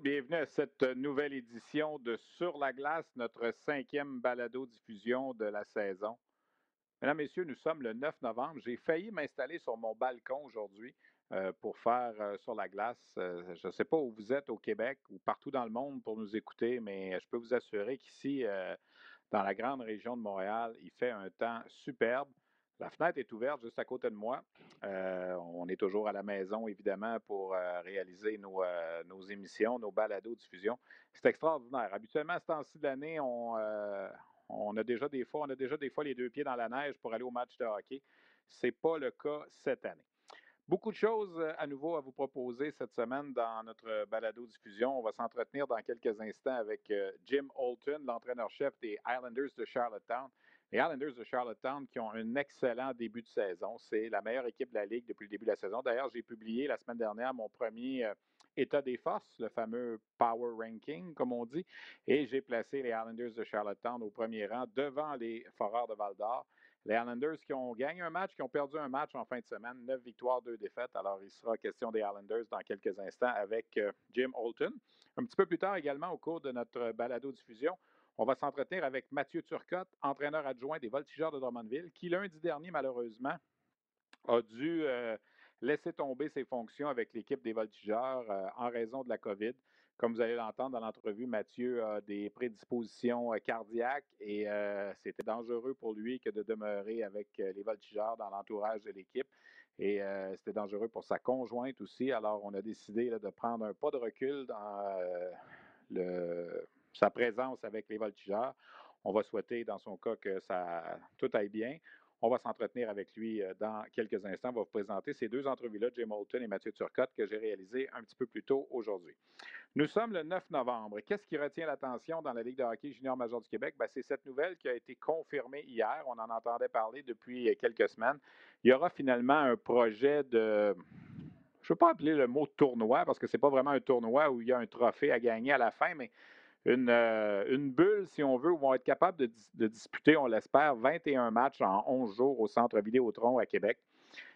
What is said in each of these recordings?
Bienvenue à cette nouvelle édition de Sur la glace, notre cinquième balado-diffusion de la saison. Mesdames, Messieurs, nous sommes le 9 novembre. J'ai failli m'installer sur mon balcon aujourd'hui euh, pour faire euh, sur la glace. Euh, je ne sais pas où vous êtes au Québec ou partout dans le monde pour nous écouter, mais je peux vous assurer qu'ici, dans la grande région de Montréal, il fait un temps superbe. La fenêtre est ouverte juste à côté de moi. Euh, on est toujours à la maison, évidemment, pour euh, réaliser nos, euh, nos, émissions, nos balados diffusion. C'est extraordinaire. Habituellement, à ce temps-ci de l'année, on, a déjà des fois, on a déjà des fois les deux pieds dans la neige pour aller au match de hockey. Ce n'est pas le cas cette année. Beaucoup de choses à nouveau à vous proposer cette semaine dans notre balado diffusion. On va s'entretenir dans quelques instants avec Jim Holton, l'entraîneur-chef des Islanders de Charlottetown. Les Islanders de Charlottetown qui ont un excellent début de saison. C'est la meilleure équipe de la Ligue depuis le début de la saison. D'ailleurs, j'ai publié la semaine dernière mon premier euh, état des forces, le fameux Power Ranking, comme on dit, et j'ai placé les Islanders de Charlottetown au premier rang devant les Foreurs de Val d'Or. Les Islanders qui ont gagné un match, qui ont perdu un match en fin de semaine, neuf victoires, deux défaites. Alors, il sera question des Islanders dans quelques instants avec euh, Jim Holton. Un petit peu plus tard également, au cours de notre balado-diffusion, on va s'entretenir avec Mathieu Turcotte, entraîneur adjoint des Voltigeurs de Drummondville, qui lundi dernier, malheureusement, a dû euh, laisser tomber ses fonctions avec l'équipe des Voltigeurs euh, en raison de la COVID. Comme vous allez l'entendre dans l'entrevue, Mathieu a des prédispositions euh, cardiaques et c'était dangereux pour lui que de demeurer avec les Voltigeurs dans l'entourage de l'équipe. Et c'était dangereux pour sa conjointe aussi. Alors, on a décidé de prendre un pas de recul dans le sa présence avec les voltigeurs. On va souhaiter, dans son cas, que ça tout aille bien. On va s'entretenir avec lui euh, dans quelques instants. On va vous présenter ces deux entrevues-là, Jim Moulton et Mathieu Turcotte, que j'ai réalisées un petit peu plus tôt aujourd'hui. Nous sommes le 9 novembre. Qu'est-ce qui retient l'attention dans la Ligue de hockey junior major du Québec? Ben, c'est cette nouvelle qui a été confirmée hier. On en entendait parler depuis quelques semaines. Il y aura finalement un projet de je ne veux pas appeler le mot tournoi parce que ce n'est pas vraiment un tournoi où il y a un trophée à gagner à la fin, mais une, euh, une, bulle, si on veut, où on va être capable de, de disputer, on l'espère, 21 matchs en 11 jours au Centre Vidéotron à Québec.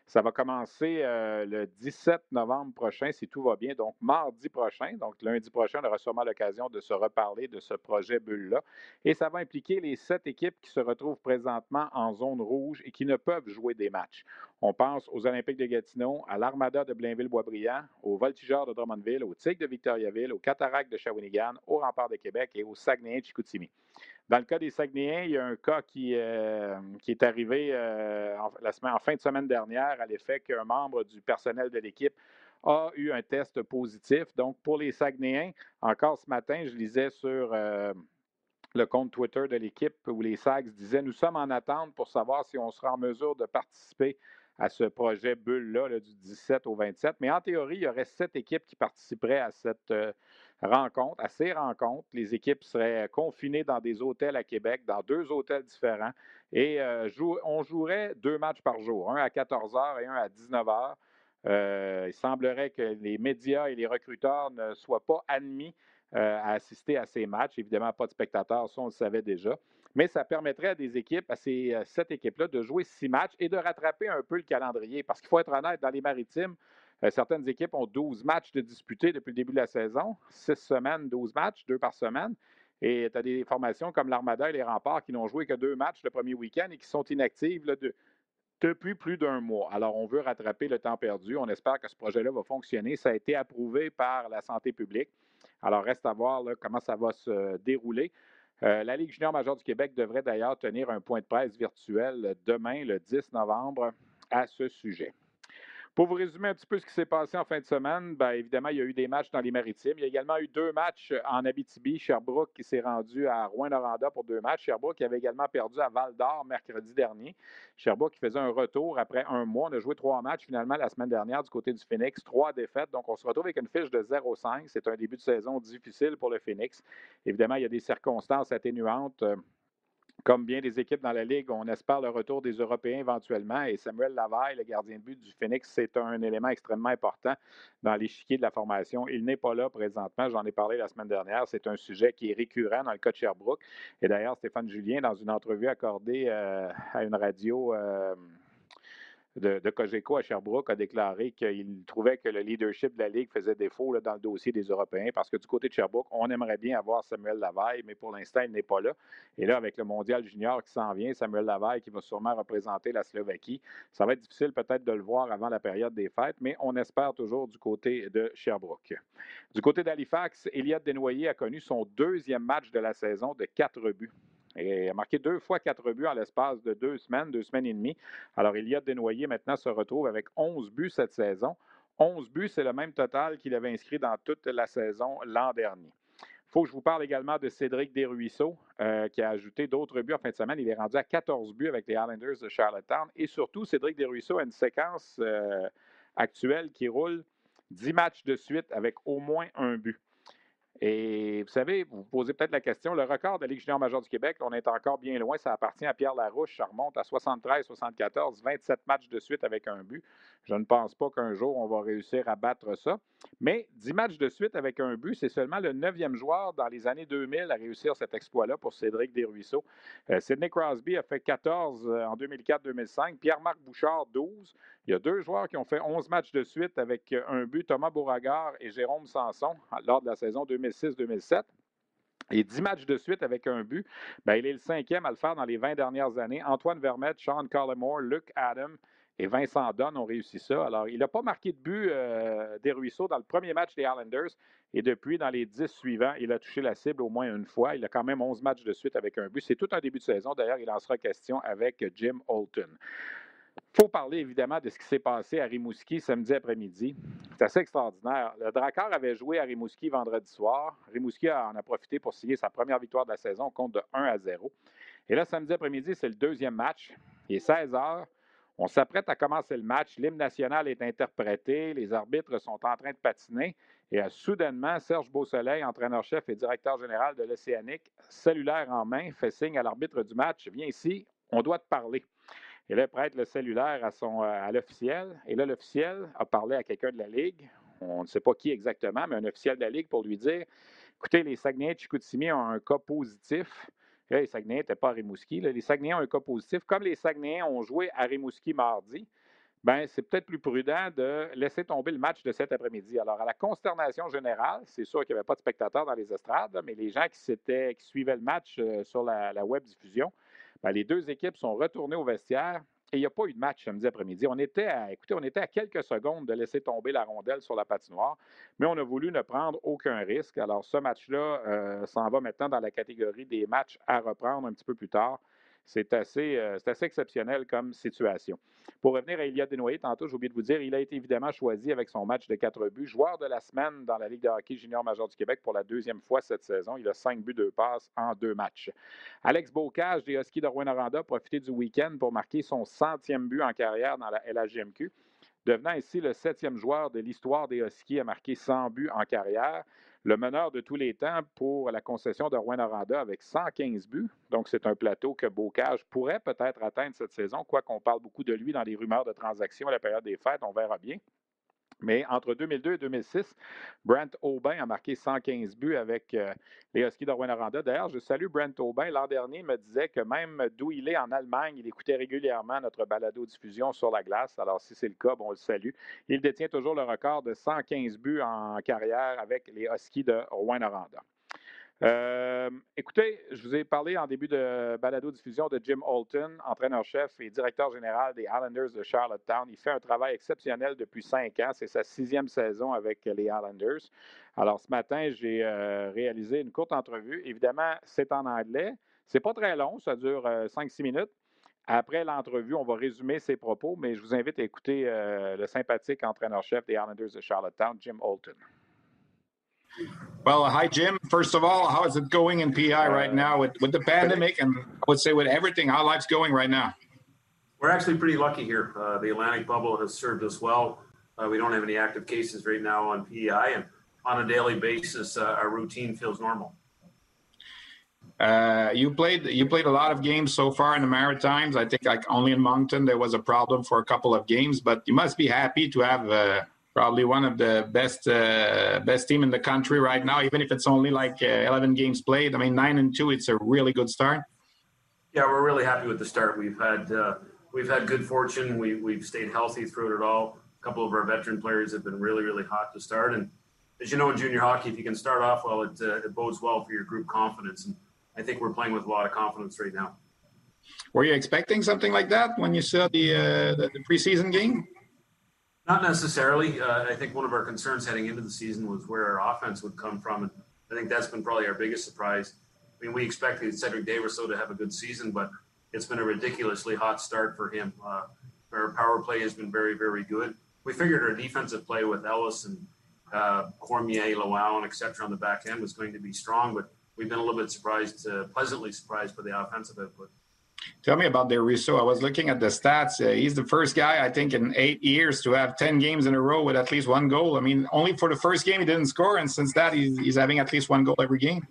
Ça va commencer euh, le 17 novembre prochain, si tout va bien, donc mardi prochain. Donc lundi prochain, on aura sûrement l'occasion de se reparler de ce projet Bulle-là. Et ça va impliquer les sept équipes qui se retrouvent présentement en zone rouge et qui ne peuvent jouer des matchs. On pense aux Olympiques de Gatineau, à l'Armada de Blainville-Boisbriand, aux Voltigeurs de Drummondville, aux Tigres de Victoriaville, aux Cataractes de Shawinigan, aux Remparts de Québec et aux Saguenayens de Chicoutimi. Dans le cas des Saguenayens, il y a un cas qui, euh, qui est arrivé euh, en, la semaine, en fin de semaine dernière à l'effet qu'un membre du personnel de l'équipe a eu un test positif. Donc, pour les Saguenayens, encore ce matin, je lisais sur euh, le compte Twitter de l'équipe où les Sags disaient Nous sommes en attente pour savoir si on sera en mesure de participer à ce projet Bulle-là du 17 au 27. Mais en théorie, il y aurait sept équipes qui participeraient à cette rencontres, à ces rencontres. Les équipes seraient confinées dans des hôtels à Québec, dans deux hôtels différents. Et euh, on jouerait deux matchs par jour, un à 14 h et un à 19 h. Euh, il semblerait que les médias et les recruteurs ne soient pas admis euh, à assister à ces matchs. Évidemment, pas de spectateurs, ça on le savait déjà. Mais ça permettrait à des équipes, à ces sept équipes-là, de jouer six matchs et de rattraper un peu le calendrier. Parce qu'il faut être honnête, dans les maritimes, euh, certaines équipes ont 12 matchs de disputés depuis le début de la saison, 6 semaines, 12 matchs, deux par semaine. Et tu as des formations comme l'Armada et les Remparts qui n'ont joué que deux matchs le premier week-end et qui sont inactives depuis plus d'un mois. Alors, on veut rattraper le temps perdu. On espère que ce projet-là va fonctionner. Ça a été approuvé par la santé publique. Alors, reste à voir comment ça va se dérouler. Euh, la Ligue junior majeure du Québec devrait d'ailleurs tenir un point de presse virtuel demain, le 10 novembre, à ce sujet. Pour vous résumer un petit peu ce qui s'est passé en fin de semaine, bien évidemment, il y a eu des matchs dans les maritimes. Il y a également eu deux matchs en Abitibi. Sherbrooke qui s'est rendu à Rouen-Noranda pour deux matchs. Sherbrooke qui avait également perdu à Val-d'Or mercredi dernier. Sherbrooke qui faisait un retour après un mois. On a joué trois matchs finalement la semaine dernière du côté du Phoenix. Trois défaites. Donc, on se retrouve avec une fiche de 0-5. C'est un début de saison difficile pour le Phoenix. Évidemment, il y a des circonstances atténuantes. Comme bien des équipes dans la Ligue, on espère le retour des Européens éventuellement. Et Samuel Lavaille, le gardien de but du Phoenix, c'est un élément extrêmement important dans l'échiquier de la formation. Il n'est pas là présentement. J'en ai parlé la semaine dernière. C'est un sujet qui est récurrent dans le cas de Sherbrooke. Et d'ailleurs, Stéphane Julien, dans une entrevue accordée euh, à une radio, euh, de, de, Cogeco à Sherbrooke a déclaré qu'il trouvait que le leadership de la Ligue faisait défaut dans le dossier des Européens parce que du côté de Sherbrooke, on aimerait bien avoir Samuel Lavaille, mais pour l'instant, il n'est pas là. Et là, avec le mondial junior qui s'en vient, Samuel Lavaille qui va sûrement représenter la Slovaquie, ça va être difficile peut-être de le voir avant la période des fêtes, mais on espère toujours du côté de Sherbrooke. Du côté d'Halifax, Elliott Desnoyers a connu son deuxième match de la saison de quatre buts. Il a marqué deux fois quatre buts en l'espace de deux semaines, deux semaines et demie. Alors, Elliott Desnoyers maintenant se retrouve avec 11 buts cette saison. 11 buts, c'est le même total qu'il avait inscrit dans toute la saison l'an dernier. Il faut que je vous parle également de Cédric Desruisseaux, euh, qui a ajouté d'autres buts en fin de semaine. Il est rendu à 14 buts avec les Islanders de Charlottetown. Et surtout, Cédric Desruisseaux a une séquence euh, actuelle qui roule 10 matchs de suite avec au moins un but. Et vous savez, vous vous posez peut-être la question, le record de la Ligue junior majeure du Québec, on est encore bien loin, ça appartient à Pierre Larouche, ça remonte à 73-74, 27 matchs de suite avec un but. Je ne pense pas qu'un jour on va réussir à battre ça. Mais 10 matchs de suite avec un but, c'est seulement le neuvième joueur dans les années 2000 à réussir cet exploit-là pour Cédric Desruisseaux. Euh, Sidney Crosby a fait 14 euh, en 2004-2005, Pierre-Marc Bouchard 12. Il y a deux joueurs qui ont fait 11 matchs de suite avec euh, un but, Thomas Beauregard et Jérôme Sanson, lors de la saison 2006-2007. Et 10 matchs de suite avec un but, bien, il est le cinquième à le faire dans les 20 dernières années. Antoine Vermette, Sean Collimore, Luke Adam et Vincent Dunn ont réussi ça. Alors, il n'a pas marqué de but euh, des Ruisseaux dans le premier match des Islanders. Et depuis, dans les 10 suivants, il a touché la cible au moins une fois. Il a quand même 11 matchs de suite avec un but. C'est tout un début de saison. D'ailleurs, il en sera question avec Jim Holton. Il faut parler évidemment de ce qui s'est passé à Rimouski samedi après-midi. C'est assez extraordinaire. Le Drakkar avait joué à Rimouski vendredi soir. Rimouski en a profité pour signer sa première victoire de la saison, compte de 1 à 0. Et là, samedi après-midi, c'est le deuxième match. Il est 16 heures. On s'apprête à commencer le match. L'hymne national est interprété. Les arbitres sont en train de patiner. Et euh, soudainement, Serge Beausoleil, entraîneur-chef et directeur général de l'Océanique, cellulaire en main, fait signe à l'arbitre du match Viens ici, on doit te parler. Et là, prête le cellulaire à, son, euh, à l'officiel. Et là, l'officiel a parlé à quelqu'un de la Ligue. On ne sait pas qui exactement, mais un officiel de la Ligue pour lui dire écoutez, les Saguenay de Chicoutimi ont un cas positif. Les Saguenay n'étaient pas à Rimouski. les Saguenay ont un cas positif. Comme les Saguenay ont joué à Rimouski mardi, ben, c'est peut-être plus prudent de laisser tomber le match de cet après-midi. Alors, à la consternation générale, c'est sûr qu'il n'y avait pas de spectateurs dans les estrades, mais les gens qui, suivaient le match euh, sur la, la web diffusion ben, les deux équipes sont retournées au vestiaire et il n'y a pas eu de match samedi après-midi. On était à, écoutez, on était à quelques secondes de laisser tomber la rondelle sur la patinoire, mais on a voulu ne prendre aucun risque. Alors, ce match-là euh, s'en va maintenant dans la catégorie des matchs à reprendre un petit peu plus tard. C'est assez, euh, assez, exceptionnel comme situation. Pour revenir à Eliott Desnoyers, tantôt, j'ai oublié de vous dire, il a été évidemment choisi avec son match de quatre buts, joueur de la semaine dans la Ligue de hockey junior major du Québec pour la deuxième fois cette saison. Il a cinq buts, deux passes en deux matchs. Alex Bocage des Huskies de Rouen-Noranda a profité du week-end pour marquer son centième but en carrière dans la LHGMQ devenant ainsi le septième joueur de l'histoire des Huskies à marquer 100 buts en carrière le meneur de tous les temps pour la concession de Rouen-Noranda avec 115 buts. Donc, c'est un plateau que Bocage pourrait peut-être atteindre cette saison, quoi qu'on parle beaucoup de lui dans les rumeurs de transactions à la période des fêtes. On verra bien. Mais entre 2002 et 2006, Brent Aubin a marqué 115 buts avec euh, les Huskies de Rouen-Noranda. D'ailleurs, je salue Brent Aubin. L'an dernier, il me disait que même d'où il est en Allemagne, il écoutait régulièrement notre balado-diffusion sur la glace. Alors, si c'est le cas, bon, on le salue. Il détient toujours le record de 115 buts en carrière avec les Huskies de Rouen-Noranda. Euh, écoutez, je vous ai parlé en début de balado-diffusion de Jim Holton, entraîneur-chef et directeur général des Islanders de Charlottetown. Il fait un travail exceptionnel depuis cinq ans. C'est sa sixième saison avec les Islanders. Alors, ce matin, j'ai euh, réalisé une courte entrevue. Évidemment, c'est en anglais. C'est pas très long, ça dure 5-6 euh, minutes. Après l'entrevue, on va résumer ses propos, mais je vous invite à écouter euh, le sympathique entraîneur-chef des Islanders de Charlottetown, Jim Holton. Well, hi, Jim. First of all, how is it going in PI right now with, with the pandemic and I would say with everything? How life's going right now? We're actually pretty lucky here. Uh, the Atlantic bubble has served us well. Uh, we don't have any active cases right now on PEI, and on a daily basis, uh, our routine feels normal. Uh, you played you played a lot of games so far in the Maritimes. I think like only in Moncton there was a problem for a couple of games, but you must be happy to have uh, probably one of the best uh, best team in the country right now, even if it's only like uh, 11 games played. I mean, nine and two, it's a really good start. Yeah, we're really happy with the start. We've had uh, we've had good fortune. We we've stayed healthy through it all. A couple of our veteran players have been really really hot to start, and as you know in junior hockey, if you can start off well, it, uh, it bodes well for your group confidence. And I think we're playing with a lot of confidence right now. Were you expecting something like that when you saw the uh, the, the, preseason game? Not necessarily. Uh, I think one of our concerns heading into the season was where our offense would come from, and I think that's been probably our biggest surprise. I mean, we expected Cedric Daverso to have a good season, but it's been a ridiculously hot start for him. Uh, our power play has been very, very good. We figured our defensive play with Ellis and uh, Cormier, Lawal, and et cetera on the back end was going to be strong, but we've been a little bit surprised, uh, pleasantly surprised by the offensive output. Tell me about Russo. I was looking at the stats. Uh, he's the first guy, I think, in eight years to have 10 games in a row with at least one goal. I mean, only for the first game he didn't score, and since that, he's, he's having at least one goal every game.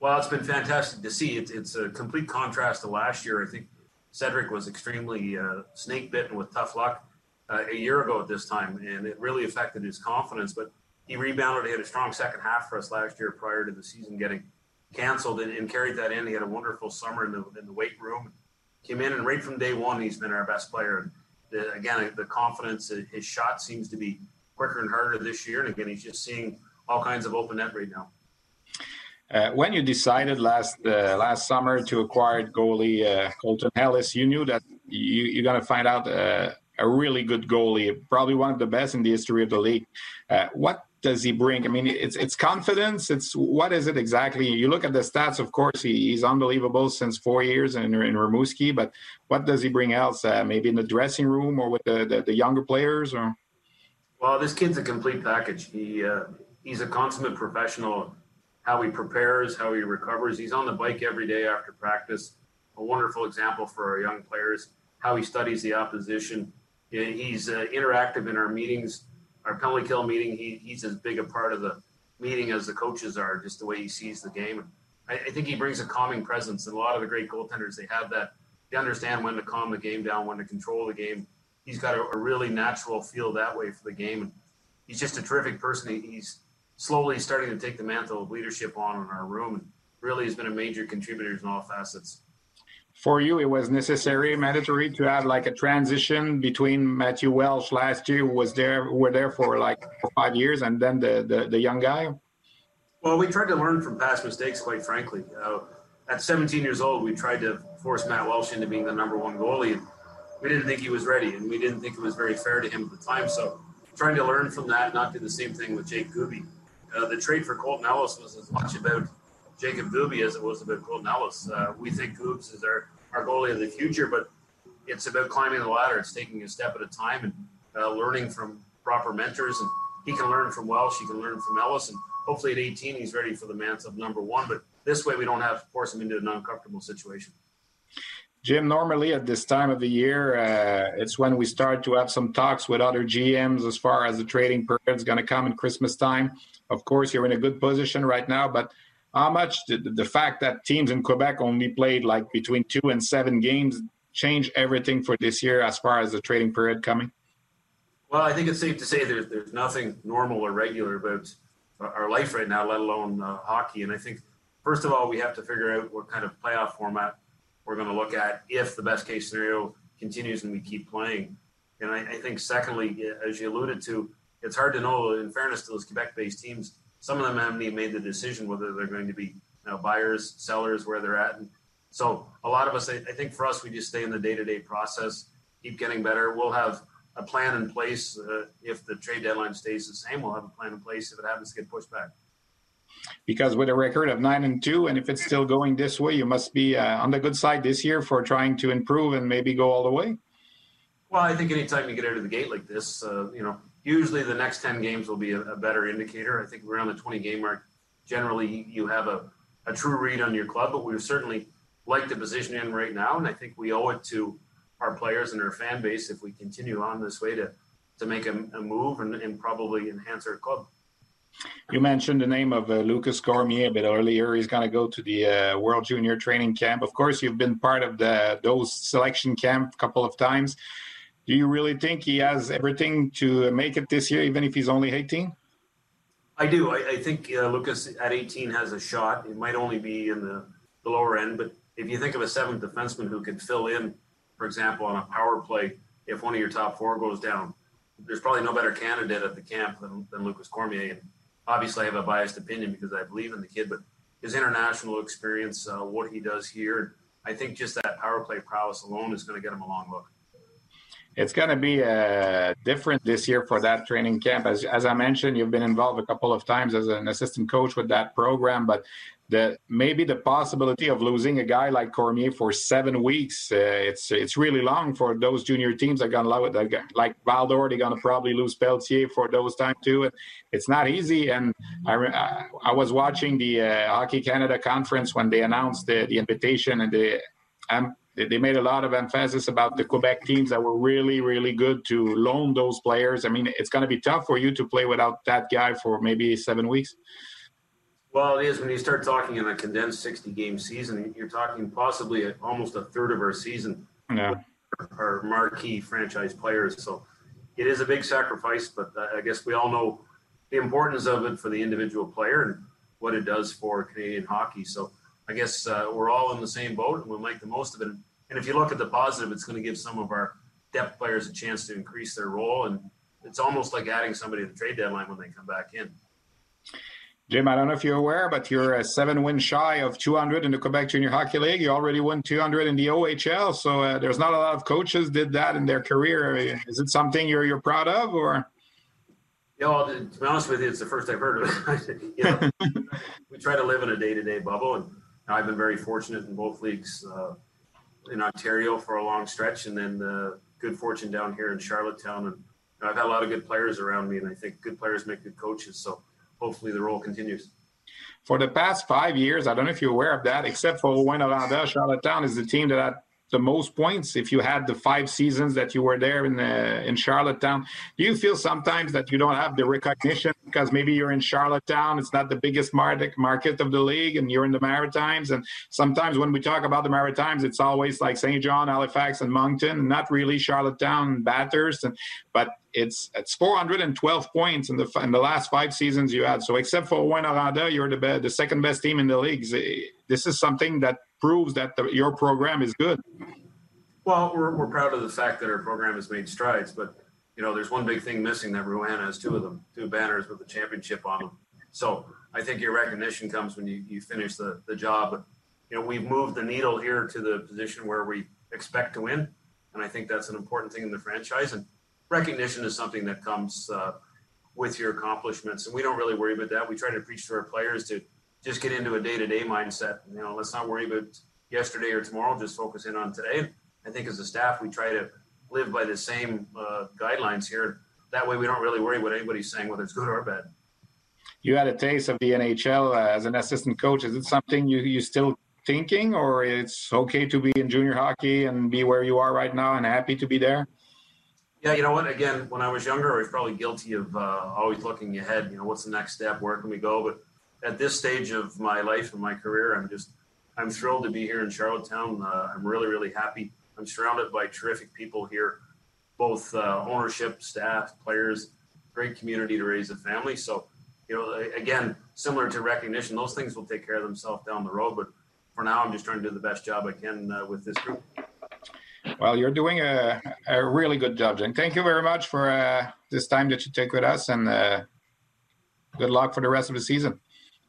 Well, it's been fantastic to see. It's, it's a complete contrast to last year. I think Cedric was extremely uh, snake bitten with tough luck uh, a year ago at this time, and it really affected his confidence. But he rebounded. He had a strong second half for us last year prior to the season getting – canceled and, and, carried that in. He had a wonderful summer in the, in the weight room. Came in and right from day one, he's been our best player. The, again, the confidence, his shot seems to be quicker and harder this year. And again, he's just seeing all kinds of open net right now. Uh, when you decided last uh, last summer to acquire goalie uh, Colton Ellis, you knew that you, are going to find out uh, a really good goalie, probably one of the best in the history of the league. Uh, what does he bring? I mean, it's it's confidence. It's what is it exactly? You look at the stats. Of course, he, he's unbelievable since four years in in Rimouski. But what does he bring else? Uh, maybe in the dressing room or with the, the, the younger players, or well, this kid's a complete package. He uh, he's a consummate professional. How he prepares, how he recovers. He's on the bike every day after practice. A wonderful example for our young players. How he studies the opposition. He's uh, interactive in our meetings our penalty kill meeting, he, he's as big a part of the meeting as the coaches are, just the way he sees the game. I, I think he brings a calming presence, and a lot of the great goaltenders they have that. They understand when to calm the game down, when to control the game. He's got a, a really natural feel that way for the game, and he's just a terrific person. He, he's slowly starting to take the mantle of leadership on in our room, and really has been a major contributor in all facets for you, it was necessary, mandatory to have like a transition between Matthew Welsh last year, who was there, were there for like five years, and then the, the, the young guy? Well, we tried to learn from past mistakes, quite frankly. Uh, at 17 years old, we tried to force Matt Welsh into being the number one goalie. And We didn't think he was ready, and we didn't think it was very fair to him at the time. So, trying to learn from that, not do the same thing with Jake Gooby. Uh, the trade for Colton Ellis was as much about Jacob Gooby as it was about Colton Ellis. Uh, we think Goobs is our, our goalie of the future, but it's about climbing the ladder. It's taking a step at a time and uh, learning from proper mentors. And he can learn from Welsh, he can learn from Ellis, and hopefully at 18 he's ready for the mantle of number one. But this way we don't have to force him into an uncomfortable situation. Jim, normally at this time of the year, uh, it's when we start to have some talks with other GMs as far as the trading period is going to come in Christmas time. Of course, you're in a good position right now, but how much did the fact that teams in Quebec only played like between two and seven games change everything for this year as far as the trading period coming? Well, I think it's safe to say there's there's nothing normal or regular about our life right now, let alone uh, hockey. And I think first of all, we have to figure out what kind of playoff format we're going to look at if the best case scenario continues and we keep playing. And I, I think secondly, as you alluded to, it's hard to know. In fairness to those Quebec-based teams, some of them haven't even made the decision whether they're going to be you know, buyers, sellers, where they're at. And so a lot of us, I, I think for us, we just stay in the day-to-day process, keep getting better. We'll have a plan in place uh, if the trade deadline stays the same. We'll have a plan in place if it happens to get pushed back. because with a record of nine and two, and if it's still going this way, you must be uh, on the good side this year for trying to improve and maybe go all the way. Well, I think anytime you get out of the gate like this, uh, you know, usually the next 10 games will be a, a, better indicator. I think we're around the 20 game mark, generally you have a, a true read on your club, but we certainly like the position in right now. And I think we owe it to our players and our fan base if we continue on this way to, to make a, a move and, and probably enhance our club. You mentioned the name of uh, Lucas Cormier a bit earlier. He's going to go to the uh, World Junior Training Camp. Of course, you've been part of the those selection camp a couple of times. Do you really think he has everything to make it this year, even if he's only 18? I do. I, I think uh, Lucas at 18 has a shot. It might only be in the, the lower end, but if you think of a seventh defenseman who could fill in, for example, on a power play, if one of your top four goes down, there's probably no better candidate at the camp than, than Lucas Cormier. And obviously, I have a biased opinion because I believe in the kid, but his international experience, uh, what he does here, I think just that power play prowess alone is going to get him a long look. It's going to be uh, different this year for that training camp. As, as I mentioned, you've been involved a couple of times as an assistant coach with that program, but the maybe the possibility of losing a guy like Cormier for seven weeks, uh, it's really long for those junior teams. They're gonna love it. like Val-d'Or, they're gonna probably lose Pelletier for those time too. It's not easy. And I I was watching the uh, Hockey Canada conference when they announced the, the invitation and the. Um, they made a lot of emphasis about the Quebec teams that were really, really good to loan those players. I mean, it's going to be tough for you to play without that guy for maybe seven weeks. Well, it is when you start talking in a condensed 60 game season, you're talking possibly a, almost a third of our season. Yeah. Our marquee franchise players. So it is a big sacrifice, but I guess we all know the importance of it for the individual player and what it does for Canadian hockey. So I guess uh, we're all in the same boat and we'll make the most of it. And if you look at the positive, it's going to give some of our depth players a chance to increase their role. And it's almost like adding somebody to the trade deadline when they come back in. Jim, I don't know if you're aware, but you're a seven win shy of 200 in the Quebec Junior Hockey League. You already won 200 in the OHL, so uh, there's not a lot of coaches did that in their career. Is it something you're you're proud of, or? Yeah, well, to be honest with you, it's the first I've heard of it. you know, we try to live in a day to day bubble, and I've been very fortunate in both leagues uh, in Ontario for a long stretch, and then uh, good fortune down here in Charlottetown. And I've had a lot of good players around me, and I think good players make good coaches. So hopefully the role continues. For the past five years, I don't know if you're aware of that, except for Rouyn-Noranda, Charlottetown is the team that the most points if you had the five seasons that you were there in the, in Charlottetown. Do you feel sometimes that you don't have the recognition because maybe you're in Charlottetown, it's not the biggest market of the league, and you're in the Maritimes. And sometimes when we talk about the Maritimes, it's always like St. John, Halifax, and Moncton, and not really Charlottetown, Bathurst. And but it's it's 412 points in the in the last five seasons you had. So except for Rouyn-Noranda, you're the the second best team in the league. This is something that proves that the, your program is good. Well, we're, we're proud of the fact that our program has made strides, but you know, there's one big thing missing that Rouyn has two of them, two banners with the championship on them. So I think your recognition comes when you, you finish the, the job. But, you know, we've moved the needle here to the position where we expect to win. And I think that's an important thing in the franchise. And recognition is something that comes uh, with your accomplishments. And we don't really worry about that. We try to preach to our players to just get into a day-to-day mindset. You know, let's not worry about yesterday or tomorrow. Just focus in on today. I think as a staff, we try to live by the same uh, guidelines here. That way, we don't really worry what anybody's saying, whether it's good or bad. You had a taste of the NHL uh, as an assistant coach. Is it something you you still thinking, or it's okay to be in junior hockey and be where you are right now and happy to be there? Yeah, you know what? Again, when I was younger, I was probably guilty of uh, always looking ahead. You know, what's the next step? Where can we go? But at this stage of my life and my career, I'm just I'm thrilled to be here in Charlottetown. Uh, I'm really really happy. I'm surrounded by terrific people here, both uh, ownership, staff, players, great community to raise a family. So, you know, again, similar to recognition, those things will take care of themselves down the road. But for now, I'm just trying to do the best job I can uh, with this group. Well, you're doing a, a really good job, Jen. Thank you very much for uh, this time that you take with us, and uh, good luck for the rest of the season.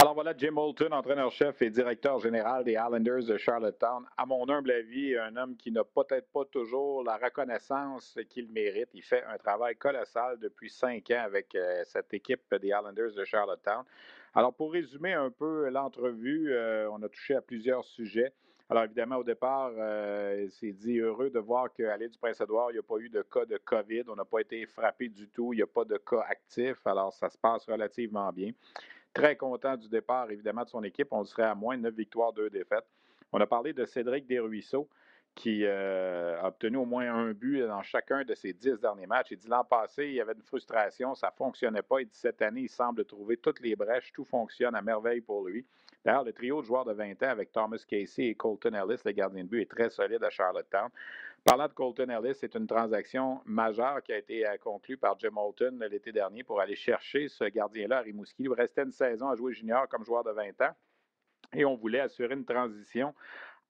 Alors voilà, Jim Holton, entraîneur-chef et directeur général des Islanders de Charlottetown. À mon humble avis, un homme qui n'a peut-être pas toujours la reconnaissance qu'il mérite. Il fait un travail colossal depuis cinq ans avec euh, cette équipe des Islanders de Charlottetown. Alors pour résumer un peu l'entrevue, euh, on a touché à plusieurs sujets. Alors évidemment, au départ, euh, c'est dit heureux de voir qu'à l'île du Prince-Édouard, il n'y a pas eu de cas de COVID. On n'a pas été frappé du tout. Il n'y a pas de cas actifs. Alors ça se passe relativement bien. Très content du départ, évidemment, de son équipe. On serait à moins de 9 victoires, 2 défaites. On a parlé de Cédric Desruisseaux, qui euh, a obtenu au moins un but dans chacun de ses 10 derniers matchs. Il dit l'an passé, il y avait une frustration, ça ne fonctionnait pas. Il dit cette année, il semble trouver toutes les brèches, tout fonctionne à merveille pour lui. D'ailleurs, le trio de joueurs de 20 ans avec Thomas Casey et Colton Ellis, le gardien de but, est très solide à Charlottetown. Parlant de Colton Ellis, c'est une transaction majeure qui a été euh, conclue par Jim Holton l'été dernier pour aller chercher ce gardien-là à Rimouski. Il restait une saison à jouer junior comme joueur de 20 ans et on voulait assurer une transition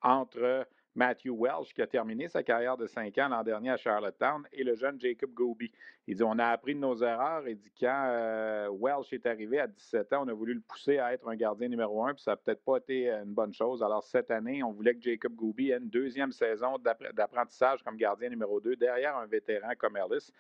entre Matthew Welsh, qui a terminé sa carrière de 5 ans l'an dernier à Charlottetown, et le jeune Jacob Goby. Il dit On a appris de nos erreurs. Il dit Quand euh, Welsh est arrivé à 17 ans, on a voulu le pousser à être un gardien numéro un, puis ça n'a peut-être pas été une bonne chose. Alors, cette année, on voulait que Jacob Goby ait une deuxième saison d'apprentissage comme gardien numéro 2 derrière un vétéran comme Ellis.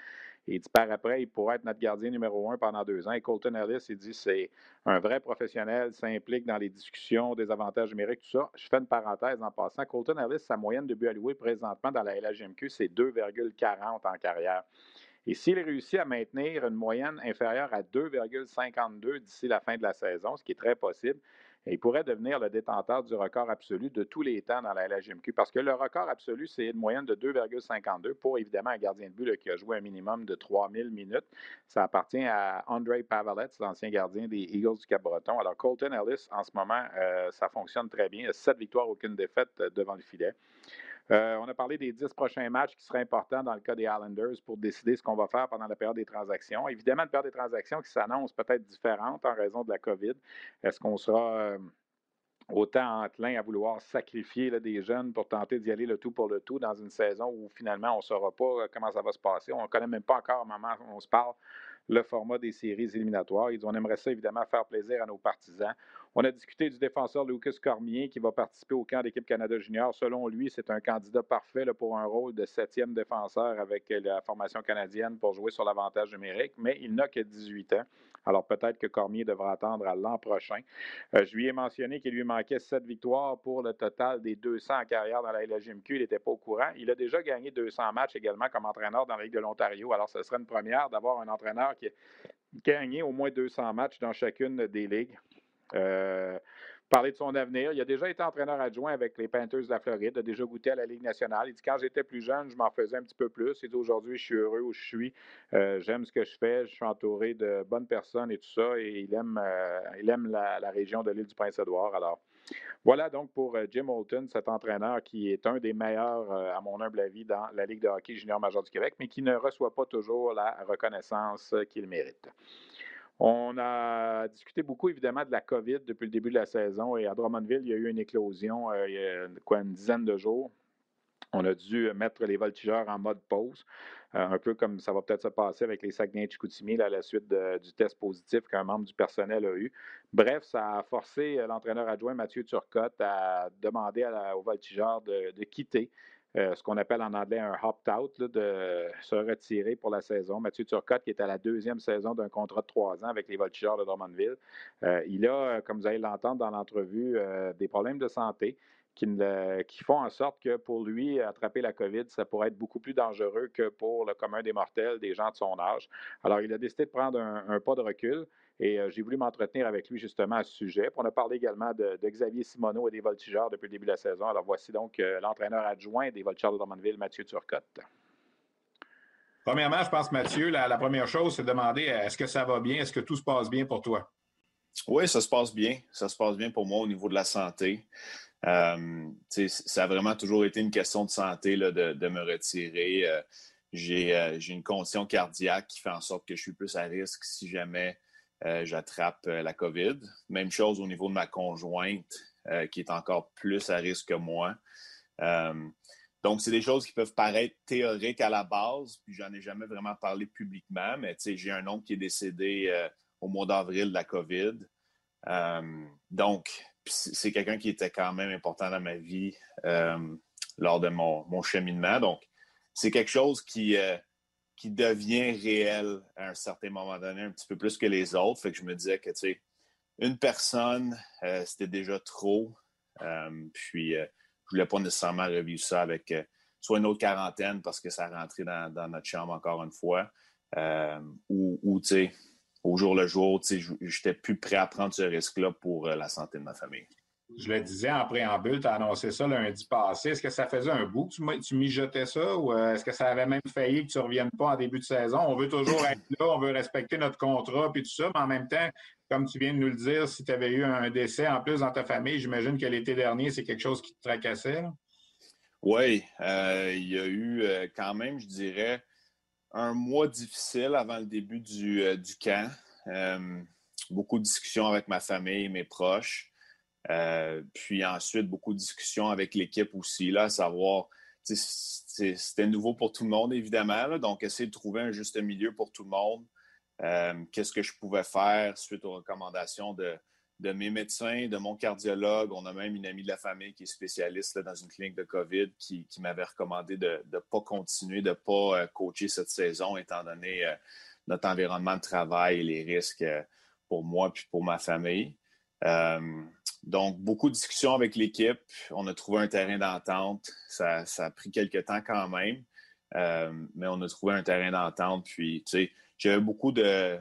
Il dit par après, il pourrait être notre gardien numéro un pendant deux ans. Et Colton Ellis, il dit c'est un vrai professionnel, s'implique dans les discussions des avantages numériques, tout ça. Je fais une parenthèse en passant. Colton Ellis, sa moyenne de but alloué présentement dans la LHMQ, c'est 2,40 en carrière. Et s'il réussit à maintenir une moyenne inférieure à 2,52 d'ici la fin de la saison, ce qui est très possible, il pourrait devenir le détenteur du record absolu de tous les temps dans la LHMQ parce que le record absolu, c'est une moyenne de 2,52 pour évidemment un gardien de but qui a joué un minimum de 3000 minutes. Ça appartient à André Pavelet, l'ancien gardien des Eagles du Cap-Breton. Alors, Colton Ellis, en ce moment, euh, ça fonctionne très bien. Il a sept victoires, aucune défaite euh, devant le filet. Euh, on a parlé des dix prochains matchs qui seraient importants dans le cas des Islanders pour décider ce qu'on va faire pendant la période des transactions. Évidemment, une période des transactions qui s'annonce peut-être différente en raison de la COVID. Est-ce qu'on sera euh, autant enclin à vouloir sacrifier des jeunes pour tenter d'y aller le tout pour le tout dans une saison où finalement on ne saura pas euh, comment ça va se passer? On ne connaît même pas encore au moment où on se parle le format des séries éliminatoires. On aimerait ça évidemment faire plaisir à nos partisans. On a discuté du défenseur Lucas Cormier qui va participer au camp d'équipe Canada Junior. Selon lui, c'est un candidat parfait pour un rôle de septième défenseur avec la formation canadienne pour jouer sur l'avantage numérique, mais il n'a que 18 ans. Alors peut-être que Cormier devra attendre à l'an prochain. Euh, je lui ai mentionné qu'il lui manquait sept victoires pour le total des 200 en carrière dans la LGMQ. Il n'était pas au courant. Il a déjà gagné 200 matchs également comme entraîneur dans la Ligue de l'Ontario. Alors ce serait une première d'avoir un entraîneur qui a gagné au moins 200 matchs dans chacune des ligues. Euh, parler de son avenir. Il a déjà été entraîneur adjoint avec les Panthers de la Floride, a déjà goûté à la Ligue nationale. Il dit quand j'étais plus jeune, je m'en faisais un petit peu plus. Il dit aujourd'hui, je suis heureux où je suis. Euh, j'aime ce que je fais. Je suis entouré de bonnes personnes et tout ça. Et il aime, euh, il aime la, région de l'île du Prince-Édouard. Alors, voilà donc pour Jim Holton, cet entraîneur qui est un des meilleurs, à mon humble avis, dans la Ligue de hockey junior major du Québec, mais qui ne reçoit pas toujours la reconnaissance qu'il mérite. On a discuté beaucoup, évidemment, de la COVID depuis le début de la saison. Et à Drummondville, il y a eu une éclosion euh, il y a une dizaine de jours. On a dû mettre les voltigeurs en mode pause, euh, un peu comme ça va peut-être se passer avec les Saguenay Chicoutimi à la suite du test positif qu'un membre du personnel a eu. Bref, ça a forcé euh, l'entraîneur adjoint Mathieu Turcotte à demander aux voltigeurs de quitter ce qu'on appelle en anglais un opt-out, de se retirer pour la saison. Mathieu Turcotte, qui est à la deuxième saison d'un contrat de trois ans avec les Voltigeurs de Drummondville, euh, il a, comme vous allez l'entendre dans l'entrevue, euh, des problèmes de santé. Qui, font en sorte que pour lui, attraper la COVID, ça pourrait être beaucoup plus dangereux que pour le commun des mortels, des gens de son âge. Alors, il a décidé de prendre un pas de recul. Et euh, j'ai voulu m'entretenir avec lui justement à ce sujet. on a parlé également de, Xavier Simoneau et des voltigeurs depuis le début de la saison. Alors voici donc euh, l'entraîneur adjoint des voltigeurs de Drummondville, Mathieu Turcotte. Premièrement, je pense, Mathieu, la, première chose, c'est de demander est-ce que ça va bien, est-ce que tout se passe bien pour toi? Oui, ça se passe bien. Ça se passe bien pour moi au niveau de la santé. Euh, ça a vraiment toujours été une question de santé là, de, me retirer. Euh, j'ai une condition cardiaque qui fait en sorte que je suis plus à risque si jamais j'attrape la COVID. Même chose au niveau de ma conjointe, qui est encore plus à risque que moi. Donc, c'est des choses qui peuvent paraître théoriques à la base, puis j'en ai jamais vraiment parlé publiquement, mais j'ai un oncle qui est décédé euh, au mois d'avril de la COVID. Euh, donc, c'est quelqu'un qui était quand même important dans ma vie euh, lors de mon, cheminement. Donc, c'est quelque chose qui, qui devient réel à un certain moment donné, un petit peu plus que les autres. Fait que je me disais que, tu sais, une personne, c'était déjà trop. puis, je voulais pas nécessairement revivre ça avec euh, soit une autre quarantaine parce que ça rentrait dans, dans notre chambre encore une fois, euh, ou, tu sais, au jour le jour, j'étais plus prêt à prendre ce risque-là pour euh, la santé de ma famille. Je le disais en préambule, tu as annoncé ça lundi passé. Est-ce que ça faisait un bout que tu, mijotais ça ou est-ce que ça avait même failli que tu ne reviennes pas en début de saison? On veut toujours être là, on veut respecter notre contrat puis tout ça, mais en même temps, comme tu viens de nous le dire, si tu avais eu un décès en plus dans ta famille, j'imagine que l'été dernier, c'est quelque chose qui te tracassait. Oui, euh, il y a eu euh, quand même, je dirais, un mois difficile avant le début du, euh, du camp. beaucoup de discussions avec ma famille, mes proches. puis ensuite, beaucoup de discussions avec l'équipe aussi, là, à savoir, c'était nouveau pour tout le monde, évidemment. donc, essayer de trouver un juste milieu pour tout le monde. Euh, qu'est-ce que je pouvais faire suite aux recommandations de, mes médecins, de mon cardiologue. On a même une amie de la famille qui est spécialiste dans une clinique de COVID qui, m'avait recommandé de ne pas continuer, de ne pas euh, coacher cette saison, étant donné euh, notre environnement de travail et les risques pour moi et pour ma famille. donc, beaucoup de discussions avec l'équipe. On a trouvé un terrain d'entente. Ça, ça, a pris quelques temps quand même, mais on a trouvé un terrain d'entente. Puis, tu sais, j'avais beaucoup de,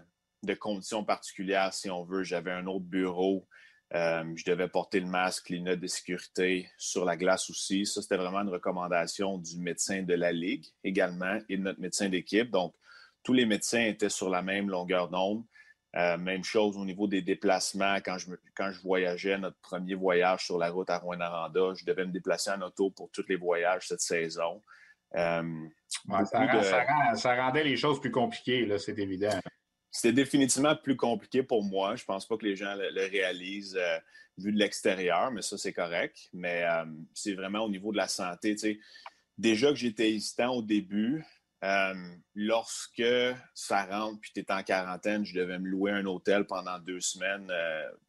conditions particulières, si on veut. J'avais un autre bureau. Euh, je devais porter le masque, les notes de sécurité sur la glace aussi. Ça, c'était vraiment une recommandation du médecin de la Ligue également et de notre médecin d'équipe. Donc, tous les médecins étaient sur la même longueur d'onde. Euh, même chose au niveau des déplacements. Quand je, quand je voyageais, notre premier voyage sur la route à Rouen-Aranda, je devais me déplacer en auto pour tous les voyages cette saison. Euh, ça, rendait les choses plus compliquées, c'est évident. C'était définitivement plus compliqué pour moi. Je pense pas que les gens le, réalisent euh, vu de l'extérieur, mais ça, c'est correct. Mais euh, c'est vraiment au niveau de la santé. Déjà que j'étais hésitant au début, lorsque ça rentre puis tu es en quarantaine, je devais me louer un hôtel pendant deux semaines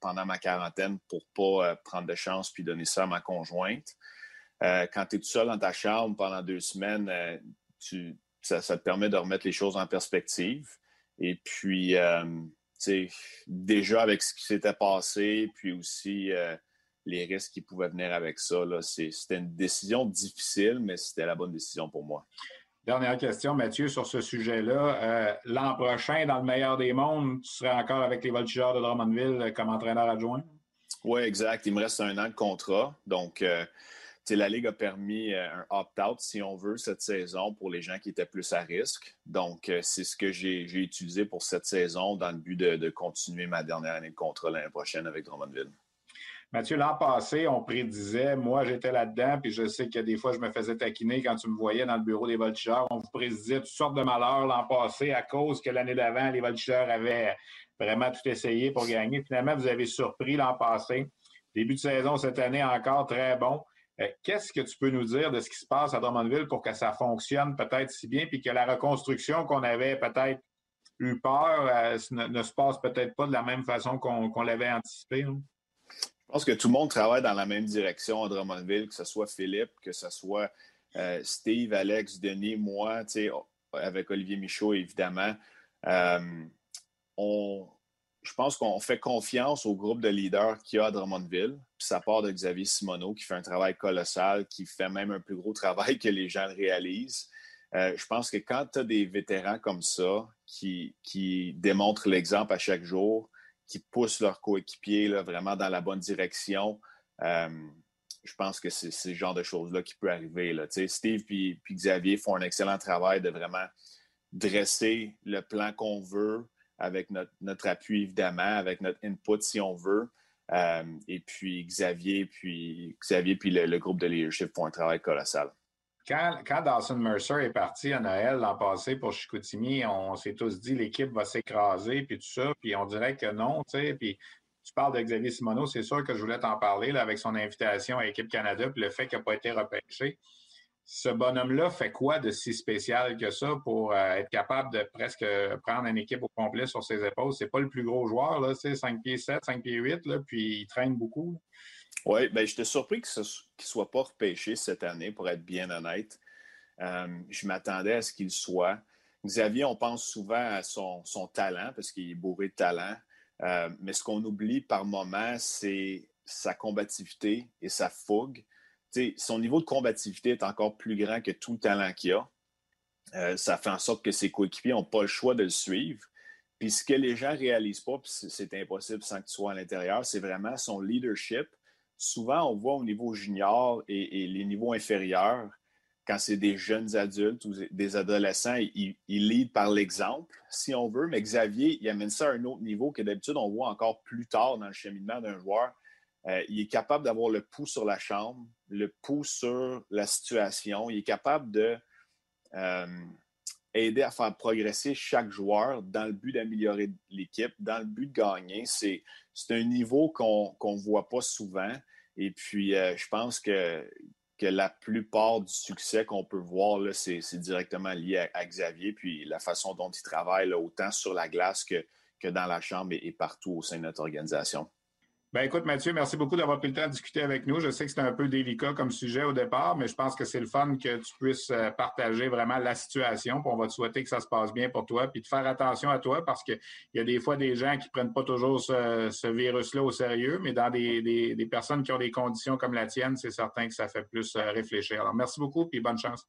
pendant ma quarantaine pour pas prendre de chance puis donner ça à ma conjointe. Euh, quand tu es tout seul dans ta chambre pendant deux semaines, euh, ça, te permet de remettre les choses en perspective. Et puis, euh, déjà avec ce qui s'était passé, puis aussi les risques qui pouvaient venir avec ça, c'était une décision difficile, mais c'était la bonne décision pour moi. Dernière question, Mathieu, sur ce sujet-là. L'an prochain, dans le meilleur des mondes, tu serais encore avec les Voltigeurs de Drummondville comme entraîneur adjoint? Oui, exact. Il me reste un an de contrat. Donc, la Ligue a permis euh, un opt-out, si on veut, cette saison pour les gens qui étaient plus à risque. Donc, euh, c'est ce que j'ai utilisé pour cette saison dans le but de, continuer ma dernière année de contrat l'année prochaine avec Drummondville. Mathieu, l'an passé, on prédisait, moi j'étais là-dedans, puis je sais que des fois je me faisais taquiner quand tu me voyais dans le bureau des voltigeurs. On vous prédisait toutes sortes de malheurs l'an passé à cause que l'année d'avant, les voltigeurs avaient vraiment tout essayé pour gagner. Finalement, vous avez surpris l'an passé. Début de saison cette année encore très bon. Euh, qu'est-ce que tu peux nous dire de ce qui se passe à Drummondville pour que ça fonctionne peut-être si bien, puis que la reconstruction qu'on avait peut-être eu peur euh, ne, se passe peut-être pas de la même façon qu'on l'avait anticipé? Hein? Je pense que tout le monde travaille dans la même direction à Drummondville, que ce soit Philippe, que ce soit euh, Steve, Alex, Denis, moi, avec Olivier Michaud, évidemment. on, je pense qu'on fait confiance au groupe de leaders qu'il y a à Drummondville. Puis ça part de Xavier Simoneau, qui fait un travail colossal, qui fait même un plus gros travail que les gens réalisent. Euh, je pense que quand tu as des vétérans comme ça, qui, démontrent l'exemple à chaque jour, qui poussent leurs coéquipiers vraiment dans la bonne direction, euh, je pense que c'est ce genre de choses-là qui peut arriver. Steve et Xavier font un excellent travail de vraiment dresser le plan qu'on veut, avec notre, appui, évidemment, avec notre input, si on veut. et puis Xavier, puis Xavier, puis le, groupe de leadership font un travail colossal. Quand, quand, Dawson Mercer est parti à Noël l'an passé pour Chicoutimi, on s'est tous dit l'équipe va s'écraser, puis tout ça, puis on dirait que non, tu sais, puis tu parles de Xavier Simoneau, c'est sûr que je voulais t'en parler là, avec son invitation à l'équipe Canada, puis le fait qu'il n'a pas été repêché. Ce bonhomme-là fait quoi de si spécial que ça pour euh, être capable de presque prendre une équipe au complet sur ses épaules? C'est pas le plus gros joueur, là, 5 pieds 7, 5 pieds 8, là, puis il traîne beaucoup. Oui, ben, j'étais surpris qu'il ne soit pas repêché cette année, pour être bien honnête. Euh, je m'attendais à ce qu'il soit. Xavier, on pense souvent à son, son talent, parce qu'il est bourré de talent. Euh, mais ce qu'on oublie par moment, c'est sa combativité et sa fougue. Son niveau de combativité est encore plus grand que tout le talent qu'il a. Euh, ça fait en sorte que ses coéquipiers n'ont pas le choix de le suivre. Puis ce que les gens ne réalisent pas, puis c'est impossible sans que tu sois à l'intérieur, c'est vraiment son leadership. Souvent, on voit au niveau junior et les niveaux inférieurs, quand c'est des jeunes adultes ou des adolescents, ils, ils par l'exemple, si on veut. Mais Xavier, il amène ça à un autre niveau que d'habitude, on voit encore plus tard dans le cheminement d'un joueur. Euh, il est capable d'avoir le pouls sur la chambre, le pouls sur la situation. Il est capable de euh, à faire progresser chaque joueur dans le but d'améliorer l'équipe, dans le but de gagner. C'est un niveau qu'on ne voit pas souvent. Et puis, euh, je pense que la plupart du succès qu'on peut voir, c'est directement lié à, Xavier, puis la façon dont il travaille, autant sur la glace que dans la chambre et, partout au sein de notre organisation. Ben écoute, Mathieu, merci beaucoup d'avoir pris le temps de discuter avec nous. Je sais que c'était un peu délicat comme sujet au départ, mais je pense que c'est le fun que tu puisses euh, partager vraiment la situation. On va te souhaiter que ça se passe bien pour toi, puis de faire attention à toi parce qu'il y a des fois des gens qui ne prennent pas toujours ce, virus-là au sérieux, mais dans des, des, personnes qui ont des conditions comme la tienne, c'est certain que ça fait plus euh, réfléchir. Alors merci beaucoup, puis bonne chance.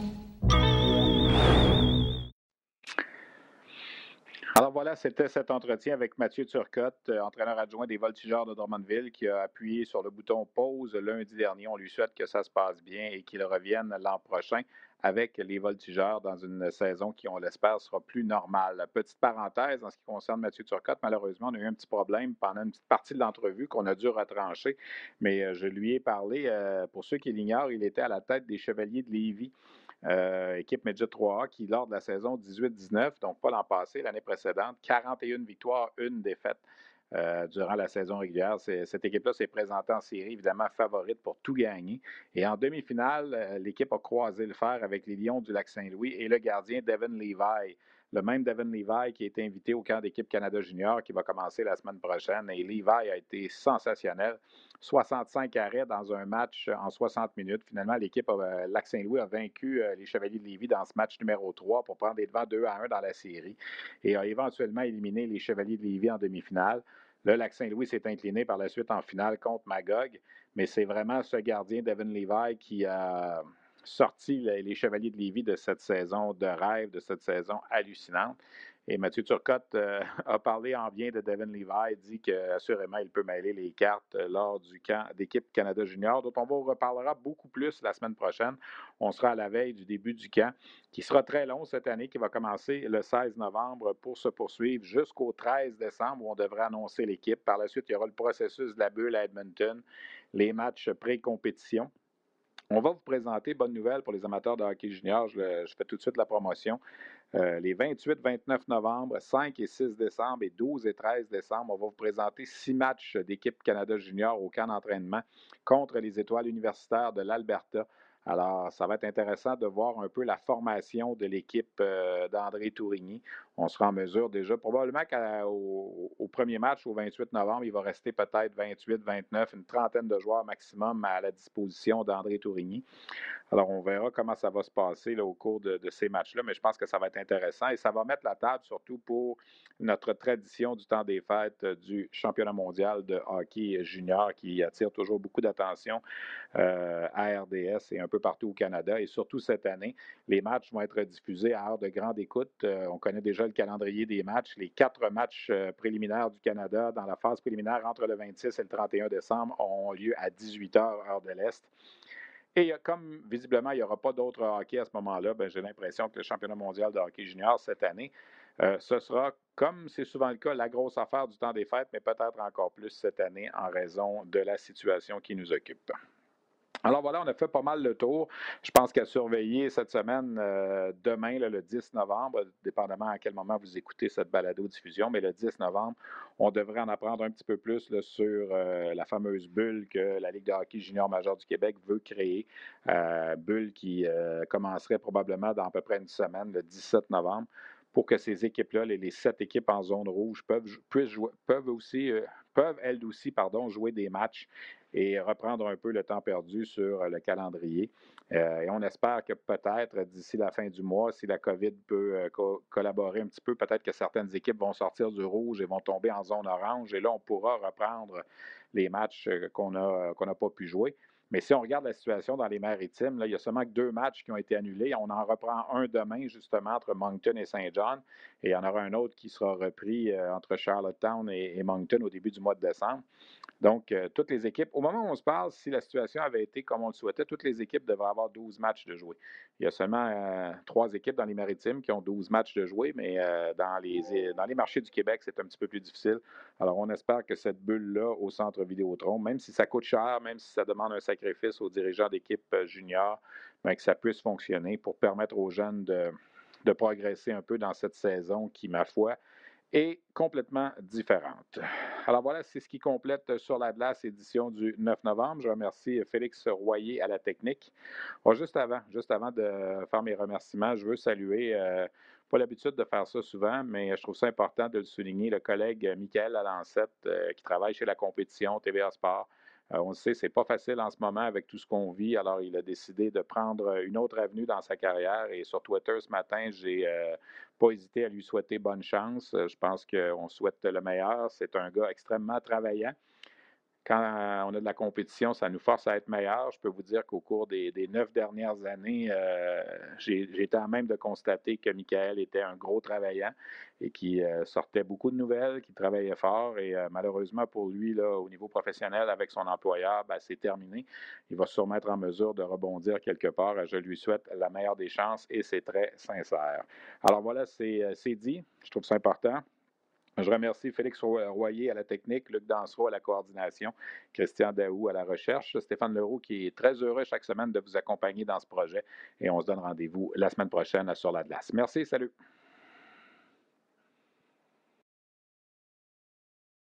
Voilà, c'était cet entretien avec Mathieu Turcotte, euh, entraîneur adjoint des Voltigeurs de Drummondville, qui a appuyé sur le bouton pause lundi dernier. On lui souhaite que ça se passe bien et qu'il revienne l'an prochain avec les Voltigeurs dans une saison qui, on l'espère, sera plus normale. Petite parenthèse en ce qui concerne Mathieu Turcotte, malheureusement, on a eu un petit problème pendant une petite partie de l'entrevue qu'on a dû retrancher, mais euh, je lui ai parlé, euh, pour ceux qui l'ignorent, il était à la tête des Chevaliers de Lévis euh, équipe Midget 3A qui, lors de la saison 18-19, donc pas l'an passé, l'année précédente, 41 victoires, une défaite. Euh, durant la saison régulière. Cette équipe-là s'est présentée en série, évidemment favorite pour tout gagner. Et en demi-finale, euh, l'équipe a croisé le fer avec les Lions du Lac-Saint-Louis et le gardien Devin Levi. Le même Devin Levi qui a été invité au camp d'équipe Canada Junior qui va commencer la semaine prochaine. Et Levi a été sensationnel. 65 arrêts dans un match en 60 minutes. Finalement, l'équipe euh, Lac-Saint-Louis a vaincu euh, les Chevaliers de Lévis dans ce match numéro 3 pour prendre des devants 2 à 1 dans la série et a éventuellement éliminé les Chevaliers de Lévis en demi-finale. Le Lac-Saint-Louis s'est incliné par la suite en finale contre Magog, mais c'est vraiment ce gardien, Devin Levi, qui a sorti les Chevaliers de Lévis de cette saison de rêve, de cette saison hallucinante. Et Mathieu Turcotte euh, a parlé en bien de Devin Levi, dit qu'assurément, il peut mêler les cartes euh, lors du camp d'équipe Canada Junior, dont on vous reparlera beaucoup plus la semaine prochaine. On sera à la veille du début du camp, qui sera très long cette année, qui va commencer le 16 novembre pour se poursuivre jusqu'au 13 décembre, où on devrait annoncer l'équipe. Par la suite, il y aura le processus de la bulle à Edmonton, les matchs pré-compétition. On va vous présenter, bonne nouvelle pour les amateurs de hockey junior, je, fais tout de suite la promotion. Euh, les 28, 29 novembre, 5 et 6 décembre et 12 et 13 décembre, on va vous présenter six matchs d'équipe Canada Junior au camp d'entraînement contre les étoiles universitaires de l'Alberta. Alors, ça va être intéressant de voir un peu la formation de l'équipe euh, d'André Tourigny. On sera en mesure déjà, probablement qu'au au premier match, au 28 novembre, il va rester peut-être 28, 29, une trentaine de joueurs maximum à la disposition d'André Tourigny. Alors, on verra comment ça va se passer au cours de, de ces matchs-là, mais je pense que ça va être intéressant et ça va mettre la table surtout pour notre tradition du temps des fêtes euh, du championnat mondial de hockey junior qui attire toujours beaucoup d'attention euh, à RDS et un peu partout au Canada. Et surtout cette année, les matchs vont être diffusés à heure de grande écoute. Euh, on connaît déjà le calendrier des matchs. Les quatre matchs euh, préliminaires du Canada dans la phase préliminaire entre le 26 et le 31 décembre auront lieu à 18 h heure de l'Est. Et comme visiblement, il n'y aura pas d'autres hockey à ce moment-là, ben, j'ai l'impression que le championnat mondial de hockey junior cette année, euh, ce sera, comme c'est souvent le cas, la grosse affaire du temps des fêtes, mais peut-être encore plus cette année en raison de la situation qui nous occupe. Alors voilà, on a fait pas mal le tour. Je pense qu'à surveiller cette semaine, euh, demain, le 10 novembre, dépendamment à quel moment vous écoutez cette balado-diffusion, mais le 10 novembre, on devrait en apprendre un petit peu plus sur euh, la fameuse bulle que la Ligue de hockey junior majeur du Québec veut créer. Euh, bulle qui commencerait probablement dans à peu près une semaine, le 17 novembre pour que ces équipes-là, les, sept équipes en zone rouge, puissent jouer, peuvent aussi, peuvent elles aussi, pardon, jouer des matchs et reprendre un peu le temps perdu sur le calendrier. Euh, et on espère que peut-être d'ici la fin du mois, si la COVID peut euh, co collaborer un petit peu, peut-être que certaines équipes vont sortir du rouge et vont tomber en zone orange. Et là, on pourra reprendre les matchs qu'on n'a pas pu jouer. Mais si on regarde la situation dans les maritimes, il y a seulement que deux matchs qui ont été annulés. On en reprend un demain, justement, entre Moncton et Saint John. Et il y en aura un autre qui sera repris euh, entre Charlottetown et, Moncton au début du mois de décembre. Donc, euh, toutes les équipes, au moment où on se parle, si la situation avait été comme on le souhaitait, toutes les équipes devraient avoir 12 matchs de jouer. Il y a seulement euh, trois équipes dans les maritimes qui ont 12 matchs de jouer, mais dans, les, dans les marchés du Québec, c'est un petit peu plus difficile. Alors, on espère que cette bulle-là au centre Vidéotron, même si ça coûte cher, même si ça demande un aux dirigeants d'équipe juniors, bien, que ça puisse fonctionner pour permettre aux jeunes de, progresser un peu dans cette saison qui, ma foi, est complètement différente. Alors voilà, c'est ce qui complète sur la glace édition du 9 novembre. Je remercie Félix Royer à la technique. Bon, juste avant, juste avant de faire mes remerciements, je veux saluer, euh, pas l'habitude de faire ça souvent, mais je trouve ça important de le souligner, le collègue Michael Alancette euh, qui travaille chez la compétition TVA Sport. Euh, on le sait, c'est pas facile en ce moment avec tout ce qu'on vit. Alors, il a décidé de prendre une autre avenue dans sa carrière. Et sur Twitter ce matin, j'ai euh, pas hésité à lui souhaiter bonne chance. Je pense qu'on souhaite le meilleur. C'est un gars extrêmement travaillant quand on a de la compétition, ça nous force à être meilleurs. Je peux vous dire qu'au cours des, neuf dernières années, euh, j'ai été à même de constater que Michael était un gros travaillant et qui euh, sortait beaucoup de nouvelles, qui travaillait fort. Et euh, malheureusement pour lui, là, au niveau professionnel, avec son employeur, ben, c'est terminé. Il va sûrement être en mesure de rebondir quelque part. Je lui souhaite la meilleure des chances et c'est très sincère. Alors voilà, c'est dit. Je trouve ça important. Je remercie Félix Royer à la technique, Luc Dansereau à la coordination, Christian Daou à la recherche, Stéphane Leroux qui est très heureux chaque semaine de vous accompagner dans ce projet et on se donne rendez-vous la semaine prochaine sur la glace. Merci, salut.